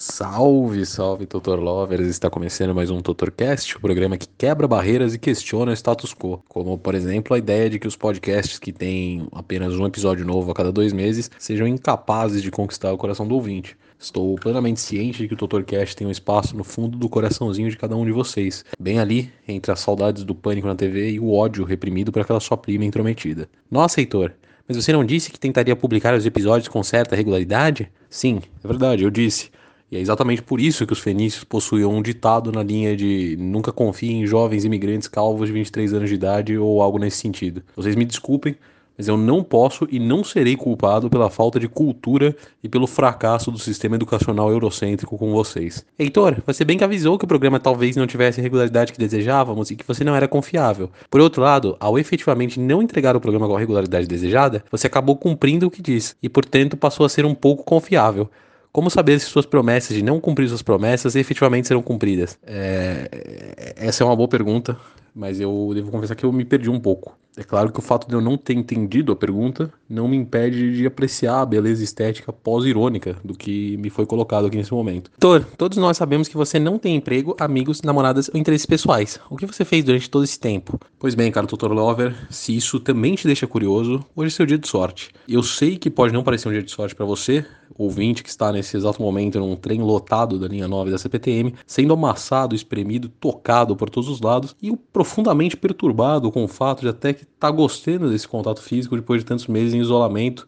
Salve, salve, Tutor Lovers! Está começando mais um Tutorcast, o programa que quebra barreiras e questiona o status quo. Como, por exemplo, a ideia de que os podcasts que têm apenas um episódio novo a cada dois meses sejam incapazes de conquistar o coração do ouvinte. Estou plenamente ciente de que o Tutorcast tem um espaço no fundo do coraçãozinho de cada um de vocês, bem ali entre as saudades do pânico na TV e o ódio reprimido por aquela sua prima intrometida. Nossa, Heitor! Mas você não disse que tentaria publicar os episódios com certa regularidade? Sim, é verdade, eu disse. E é exatamente por isso que os fenícios possuíam um ditado na linha de nunca confie em jovens imigrantes calvos de 23 anos de idade ou algo nesse sentido. Vocês me desculpem, mas eu não posso e não serei culpado pela falta de cultura e pelo fracasso do sistema educacional eurocêntrico com vocês. Heitor, você bem que avisou que o programa talvez não tivesse a regularidade que desejávamos e que você não era confiável. Por outro lado, ao efetivamente não entregar o programa com a regularidade desejada, você acabou cumprindo o que disse e, portanto, passou a ser um pouco confiável. Como saber se suas promessas de não cumprir suas promessas efetivamente serão cumpridas? É... Essa é uma boa pergunta, mas eu devo confessar que eu me perdi um pouco. É claro que o fato de eu não ter entendido a pergunta não me impede de apreciar a beleza estética pós-irônica do que me foi colocado aqui nesse momento. Tor, todos nós sabemos que você não tem emprego, amigos, namoradas ou interesses pessoais. O que você fez durante todo esse tempo? Pois bem, cara, Dr. Lover, se isso também te deixa curioso, hoje é seu dia de sorte. Eu sei que pode não parecer um dia de sorte para você, ouvinte que está nesse exato momento num trem lotado da linha 9 da CPTM, sendo amassado, espremido, tocado por todos os lados e profundamente perturbado com o fato de até que tá gostando desse contato físico depois de tantos meses em isolamento.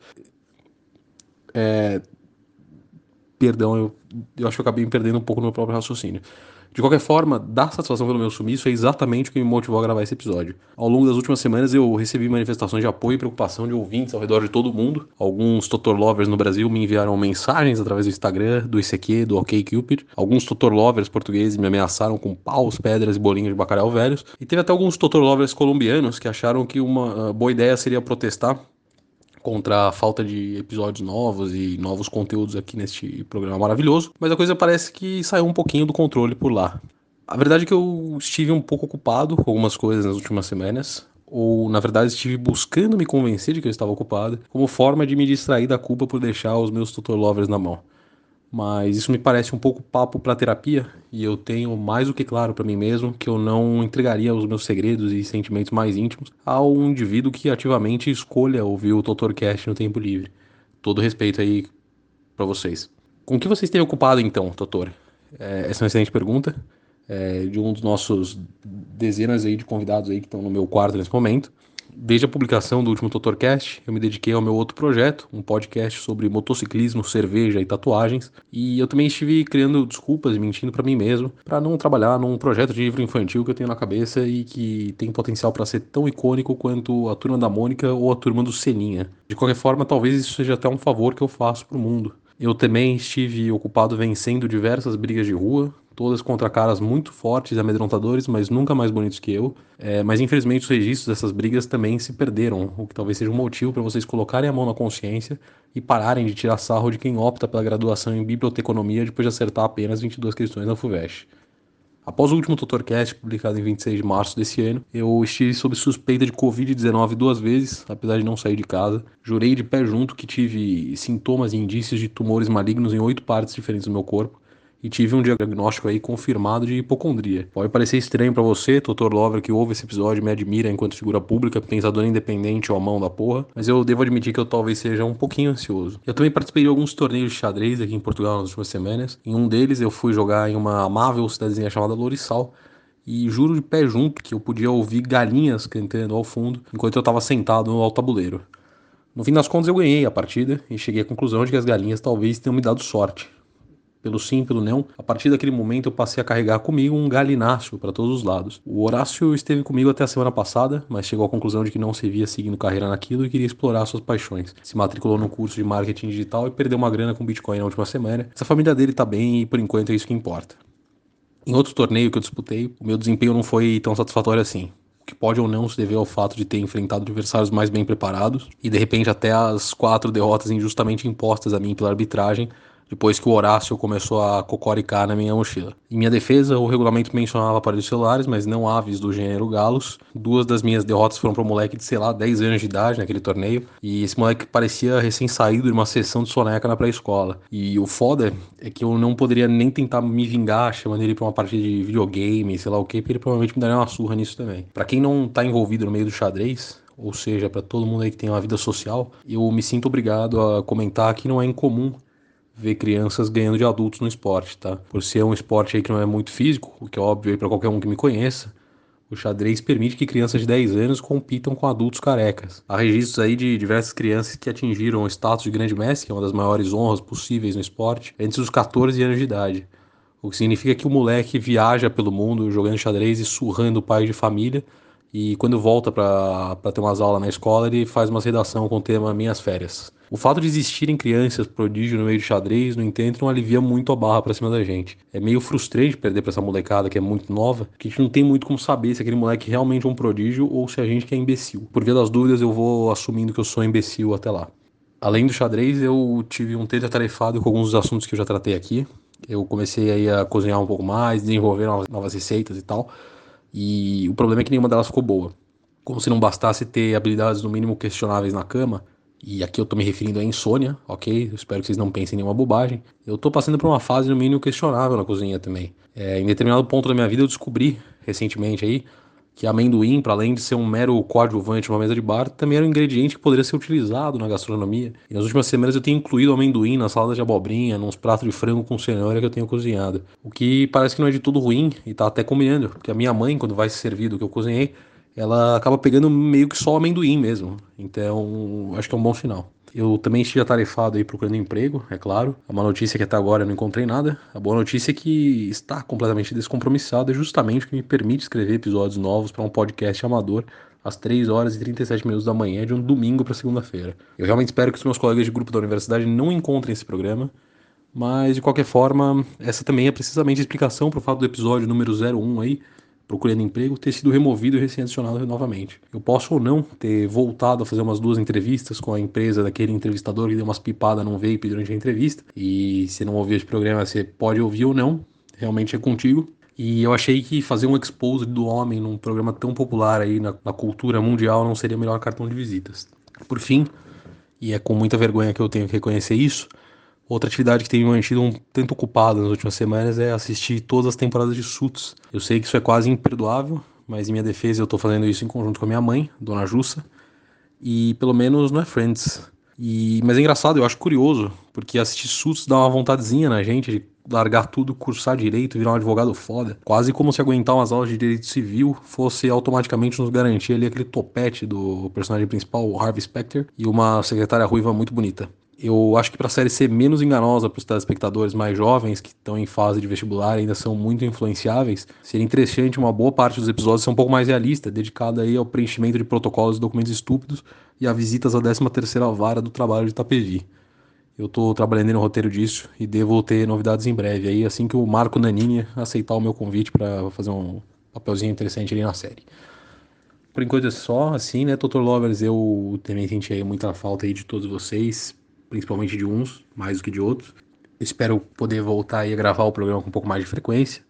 É... Perdão, eu, eu acho que eu acabei me perdendo um pouco no meu próprio raciocínio. De qualquer forma, dar satisfação pelo meu sumiço é exatamente o que me motivou a gravar esse episódio. Ao longo das últimas semanas eu recebi manifestações de apoio e preocupação de ouvintes ao redor de todo o mundo. Alguns tutor lovers no Brasil me enviaram mensagens através do Instagram, do ICQ, do OkCupid. Alguns tutor lovers portugueses me ameaçaram com paus, pedras e bolinhos de bacalhau velhos. E teve até alguns tutor lovers colombianos que acharam que uma uh, boa ideia seria protestar contra a falta de episódios novos e novos conteúdos aqui neste programa maravilhoso, mas a coisa parece que saiu um pouquinho do controle por lá. A verdade é que eu estive um pouco ocupado com algumas coisas nas últimas semanas, ou na verdade estive buscando me convencer de que eu estava ocupado, como forma de me distrair da culpa por deixar os meus tutor lovers na mão mas isso me parece um pouco papo para terapia e eu tenho mais do que claro para mim mesmo que eu não entregaria os meus segredos e sentimentos mais íntimos a um indivíduo que ativamente escolha ouvir o Totorcast no tempo livre. Todo respeito aí para vocês. Com o que vocês têm ocupado então, Totor? É, essa é uma excelente pergunta é, de um dos nossos dezenas aí de convidados aí que estão no meu quarto nesse momento. Desde a publicação do último Totorcast, eu me dediquei ao meu outro projeto, um podcast sobre motociclismo, cerveja e tatuagens, e eu também estive criando desculpas e mentindo para mim mesmo para não trabalhar num projeto de livro infantil que eu tenho na cabeça e que tem potencial para ser tão icônico quanto a Turma da Mônica ou a Turma do Seninha. De qualquer forma, talvez isso seja até um favor que eu faço pro mundo. Eu também estive ocupado vencendo diversas brigas de rua, todas contra caras muito fortes amedrontadores, mas nunca mais bonitos que eu. É, mas infelizmente os registros dessas brigas também se perderam, o que talvez seja um motivo para vocês colocarem a mão na consciência e pararem de tirar sarro de quem opta pela graduação em biblioteconomia depois de acertar apenas 22 questões na FUVEST. Após o último Tutorcast, publicado em 26 de março desse ano, eu estive sob suspeita de Covid-19 duas vezes, apesar de não sair de casa. Jurei de pé junto que tive sintomas e indícios de tumores malignos em oito partes diferentes do meu corpo e tive um diagnóstico aí confirmado de hipocondria. Pode parecer estranho para você, Dr. Lover, que ouve esse episódio me admira enquanto figura pública, pensador independente ou a mão da porra, mas eu devo admitir que eu talvez seja um pouquinho ansioso. Eu também participei de alguns torneios de xadrez aqui em Portugal nas últimas semanas. Em um deles eu fui jogar em uma amável cidadezinha chamada Lourissal, e juro de pé junto que eu podia ouvir galinhas cantando ao fundo enquanto eu estava sentado no tabuleiro. No fim das contas eu ganhei a partida e cheguei à conclusão de que as galinhas talvez tenham me dado sorte pelo sim, pelo não. A partir daquele momento eu passei a carregar comigo um galináceo para todos os lados. O Horácio esteve comigo até a semana passada, mas chegou à conclusão de que não se via seguindo carreira naquilo e queria explorar suas paixões. Se matriculou no curso de marketing digital e perdeu uma grana com Bitcoin na última semana. Essa família dele tá bem e por enquanto é isso que importa. Em outro torneio que eu disputei, o meu desempenho não foi tão satisfatório assim que pode ou não se dever ao fato de ter enfrentado adversários mais bem preparados e de repente até as quatro derrotas injustamente impostas a mim pela arbitragem depois que o Horácio começou a cocoricar na minha mochila. Em minha defesa, o regulamento mencionava aparelhos celulares, mas não aves do gênero galos. Duas das minhas derrotas foram para um moleque de, sei lá, 10 anos de idade naquele torneio, e esse moleque parecia recém-saído de uma sessão de soneca na pré-escola. E o foda é que eu não poderia nem tentar me vingar chamando ele para uma partida de videogame, sei lá o que, porque ele provavelmente me daria uma surra nisso também. Para quem não tá envolvido no meio do xadrez, ou seja, para todo mundo aí que tem uma vida social, eu me sinto obrigado a comentar que não é incomum ver crianças ganhando de adultos no esporte, tá? Por ser um esporte aí que não é muito físico, o que é óbvio aí para qualquer um que me conheça, o xadrez permite que crianças de 10 anos compitam com adultos carecas. Há registros aí de diversas crianças que atingiram o status de grande mestre, que é uma das maiores honras possíveis no esporte, antes dos 14 anos de idade. O que significa que o moleque viaja pelo mundo jogando xadrez e surrando pai de família, e quando volta para ter umas aulas na escola, ele faz uma redação com o tema Minhas Férias. O fato de existirem crianças prodígio no meio de xadrez, no entanto, não alivia muito a barra pra cima da gente. É meio frustrante perder pra essa molecada que é muito nova, que a gente não tem muito como saber se aquele moleque realmente é um prodígio ou se a gente que é imbecil. Por via das dúvidas, eu vou assumindo que eu sou imbecil até lá. Além do xadrez, eu tive um tempo atarefado com alguns dos assuntos que eu já tratei aqui. Eu comecei aí a cozinhar um pouco mais, desenvolver novas receitas e tal. E o problema é que nenhuma delas ficou boa. Como se não bastasse ter habilidades no mínimo questionáveis na cama, e aqui eu tô me referindo à insônia, ok? Espero que vocês não pensem em nenhuma bobagem. Eu tô passando por uma fase no mínimo questionável na cozinha também. É, em determinado ponto da minha vida eu descobri recentemente aí que amendoim, para além de ser um mero coadjuvante numa mesa de bar, também era um ingrediente que poderia ser utilizado na gastronomia. E nas últimas semanas eu tenho incluído amendoim na salada de abobrinha, nos pratos de frango com cenoura que eu tenho cozinhado. O que parece que não é de tudo ruim e tá até combinando, porque a minha mãe, quando vai se servir do que eu cozinhei, ela acaba pegando meio que só amendoim mesmo. Então, acho que é um bom sinal. Eu também estive atarefado aí procurando emprego, é claro. A má notícia é que até agora eu não encontrei nada. A boa notícia é que está completamente descompromissado, é justamente o que me permite escrever episódios novos para um podcast amador às 3 horas e 37 minutos da manhã de um domingo para segunda-feira. Eu realmente espero que os meus colegas de grupo da universidade não encontrem esse programa, mas de qualquer forma, essa também é precisamente a explicação para o fato do episódio número 01 aí procurando emprego ter sido removido e recém-adicionado novamente. Eu posso ou não ter voltado a fazer umas duas entrevistas com a empresa daquele entrevistador que deu umas pipadas num vape durante a entrevista. E se não ouviu esse programa, você pode ouvir ou não, realmente é contigo. E eu achei que fazer um expose do homem num programa tão popular aí na, na cultura mundial não seria o melhor cartão de visitas. Por fim, e é com muita vergonha que eu tenho que reconhecer isso, Outra atividade que tem me mantido um tanto ocupado nas últimas semanas é assistir todas as temporadas de Suits. Eu sei que isso é quase imperdoável, mas em minha defesa eu tô fazendo isso em conjunto com a minha mãe, Dona Jussa, e pelo menos não é Friends. E, mas é engraçado, eu acho curioso, porque assistir Suits dá uma vontadezinha na gente de largar tudo, cursar direito, virar um advogado foda. Quase como se aguentar umas aulas de direito civil fosse automaticamente nos garantir ali aquele topete do personagem principal, o Harvey Specter, e uma secretária ruiva muito bonita eu acho que para a série ser menos enganosa para os telespectadores mais jovens que estão em fase de vestibular ainda são muito influenciáveis, seria interessante uma boa parte dos episódios ser um pouco mais realista, dedicada aí ao preenchimento de protocolos e documentos estúpidos e a visitas à 13 terceira vara do trabalho de Itapevi. Eu estou trabalhando no roteiro disso e devo ter novidades em breve aí, assim que o Marco Nanini aceitar o meu convite para fazer um papelzinho interessante ali na série. Por enquanto é só, assim, né, Dr. Lovers, eu também senti aí muita falta aí de todos vocês, principalmente de uns, mais do que de outros. Espero poder voltar a gravar o programa com um pouco mais de frequência.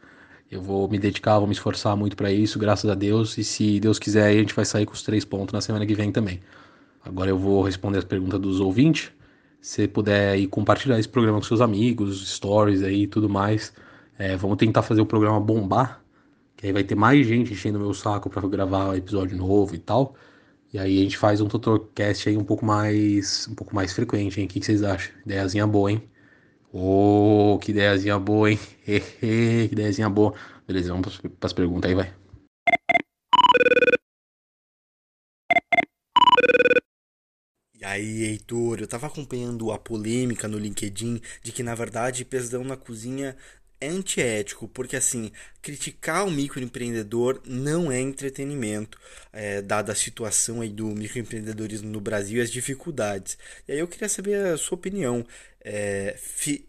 Eu vou me dedicar, vou me esforçar muito para isso, graças a Deus. E se Deus quiser, a gente vai sair com os três pontos na semana que vem também. Agora eu vou responder as perguntas dos ouvintes. Se puder aí compartilhar esse programa com seus amigos, stories aí e tudo mais. É, vamos tentar fazer o programa bombar. Que aí vai ter mais gente enchendo meu saco para gravar episódio novo e tal. E aí a gente faz um tutorcast aí um pouco mais um pouco mais frequente, hein? O que, que vocês acham? Ideiazinha boa, hein? Ô, oh, que ideiazinha boa, hein? que ideiazinha boa. Beleza, vamos para as perguntas aí, vai. E aí, Heitor, eu tava acompanhando a polêmica no LinkedIn de que, na verdade, pesadão na cozinha antiético, porque assim, criticar o microempreendedor não é entretenimento, é, dada a situação aí do microempreendedorismo no Brasil e as dificuldades. E aí eu queria saber a sua opinião. É,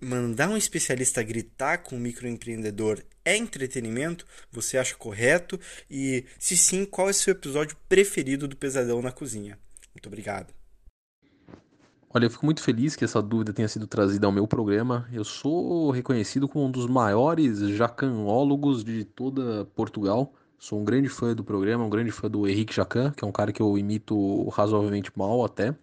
mandar um especialista gritar com o microempreendedor é entretenimento? Você acha correto? E se sim, qual é o seu episódio preferido do Pesadão na Cozinha? Muito obrigado. Olha, eu fico muito feliz que essa dúvida tenha sido trazida ao meu programa. Eu sou reconhecido como um dos maiores jacanólogos de toda Portugal. Sou um grande fã do programa, um grande fã do Henrique Jacan, que é um cara que eu imito razoavelmente mal até,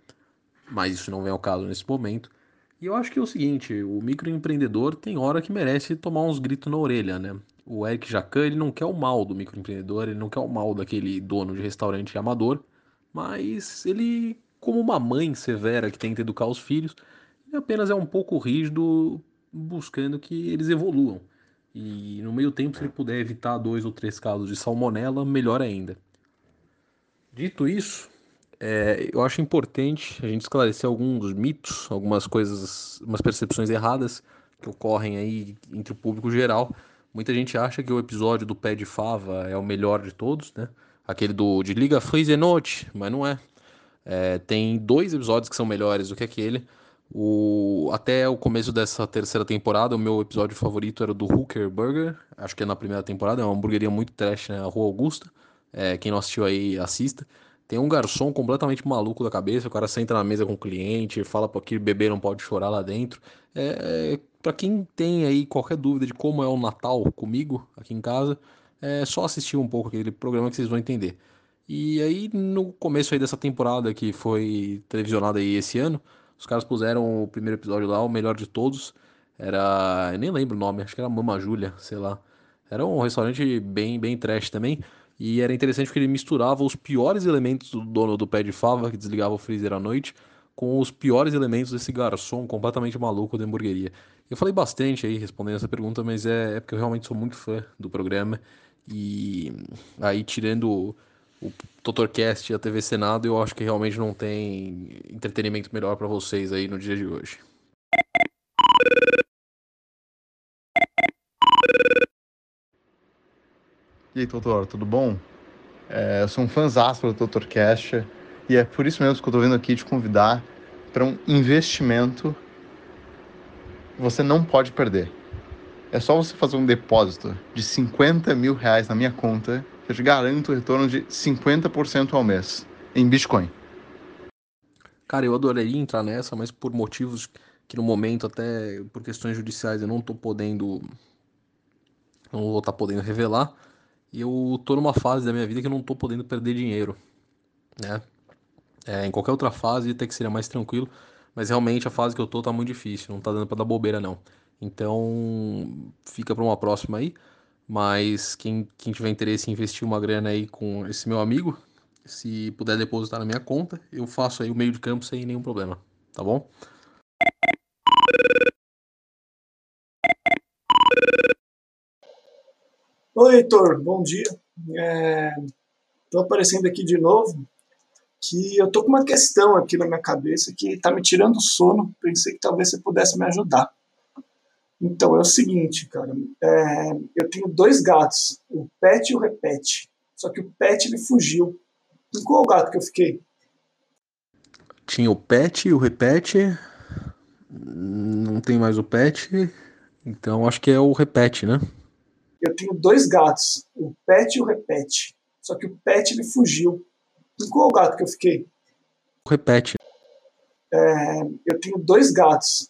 mas isso não vem ao caso nesse momento. E eu acho que é o seguinte, o microempreendedor tem hora que merece tomar uns gritos na orelha, né? O Eric Jacan, ele não quer o mal do microempreendedor, ele não quer o mal daquele dono de restaurante amador, mas ele como uma mãe severa que tenta educar os filhos, apenas é um pouco rígido buscando que eles evoluam. E no meio tempo, se ele puder evitar dois ou três casos de salmonela, melhor ainda. Dito isso, é, eu acho importante a gente esclarecer alguns mitos, algumas coisas, umas percepções erradas que ocorrem aí entre o público geral. Muita gente acha que o episódio do pé de fava é o melhor de todos, né? Aquele do de Liga Freeze Note, mas não é. É, tem dois episódios que são melhores do que aquele. O, até o começo dessa terceira temporada, o meu episódio favorito era do Hooker Burger. Acho que é na primeira temporada, é uma hamburgueria muito trash na né? Rua Augusta. É, quem não assistiu aí, assista. Tem um garçom completamente maluco da cabeça, o cara senta na mesa com o cliente, fala para que bebê não pode chorar lá dentro. É, é para quem tem aí qualquer dúvida de como é o Natal comigo aqui em casa, é só assistir um pouco aquele programa que vocês vão entender. E aí, no começo aí dessa temporada que foi televisionada aí esse ano, os caras puseram o primeiro episódio lá, o melhor de todos. Era. Eu nem lembro o nome, acho que era Mama Júlia, sei lá. Era um restaurante bem, bem trash também. E era interessante porque ele misturava os piores elementos do dono do pé de fava, que desligava o freezer à noite, com os piores elementos desse garçom completamente maluco da hamburgueria. Eu falei bastante aí respondendo essa pergunta, mas é, é porque eu realmente sou muito fã do programa. E aí, tirando o TotorCast e a TV Senado, eu acho que realmente não tem entretenimento melhor para vocês aí no dia de hoje. E aí, Totor, tudo bom? É, eu sou um fãzão do TotorCast e é por isso mesmo que eu tô vindo aqui te convidar para um investimento que você não pode perder. É só você fazer um depósito de 50 mil reais na minha conta eu te garanto o retorno de 50% ao mês em Bitcoin. Cara, eu adoraria entrar nessa, mas por motivos que no momento, até por questões judiciais, eu não tô podendo. Não vou estar tá podendo revelar. E eu tô numa fase da minha vida que eu não tô podendo perder dinheiro. Né? É, em qualquer outra fase até que seria mais tranquilo. Mas realmente a fase que eu tô tá muito difícil. Não tá dando pra dar bobeira, não. Então, fica pra uma próxima aí. Mas quem, quem tiver interesse em investir uma grana aí com esse meu amigo, se puder depositar na minha conta, eu faço aí o meio de campo sem nenhum problema, tá bom? Oi, Heitor, bom dia. Estou é, aparecendo aqui de novo, que eu tô com uma questão aqui na minha cabeça que está me tirando sono. Pensei que talvez você pudesse me ajudar. Então, é o seguinte, cara. É, eu tenho dois gatos, o Pet e o Repete. Só que o Pet ele fugiu. Em qual gato que eu fiquei? Tinha o Pet e o Repete. Não tem mais o Pet. Então, acho que é o Repete, né? Eu tenho dois gatos, o Pet e o Repete. Só que o Pet ele fugiu. Em qual gato que eu fiquei? O Repete. É, eu tenho dois gatos,